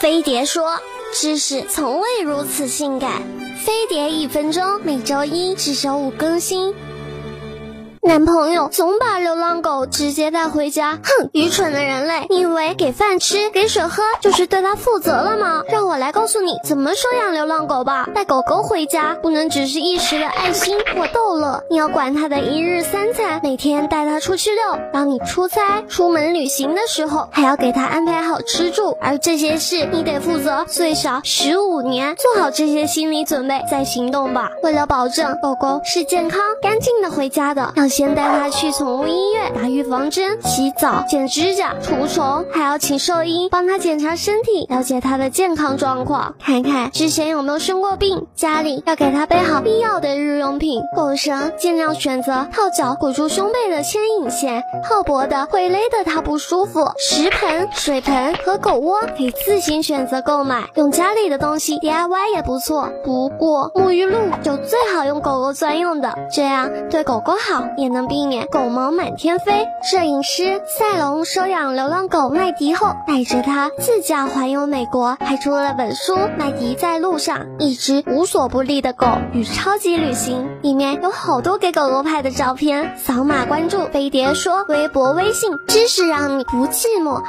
飞碟说：“知识从未如此性感。”飞碟一分钟，每周一至周五更新。男朋友总把流浪狗直接带回家，哼！愚蠢的人类，你以为给饭吃、给水喝就是对它负责了吗？让我来告诉你怎么收养流浪狗吧。带狗狗回家不能只是一时的爱心或逗乐，你要管它的一日三餐，每天带它出去遛。当你出差、出门旅行的时候，还要给它安排好吃住，而这些事你得负责最少十五年。做好这些心理准备再行动吧。为了保证狗狗是健康、干净的回家的，要。先带它去宠物医院打预防针、洗澡、剪指甲、除虫，还要请兽医帮它检查身体，了解它的健康状况，看看之前有没有生过病。家里要给它备好必要的日用品，狗绳尽量选择套脚裹住胸背的牵引线，套脖的会勒得它不舒服。食盆、水盆和狗窝可以自行选择购买，用家里的东西 DIY 也不错。不过沐浴露就最好用狗狗专用的，这样对狗狗好。也能避免狗毛满天飞。摄影师赛龙收养流浪狗麦迪后，带着它自驾环游美国，还出了本书《麦迪在路上：一只无所不利的狗与超级旅行》，里面有好多给狗狗拍的照片。扫码关注飞碟说微博、微信，知识让你不寂寞。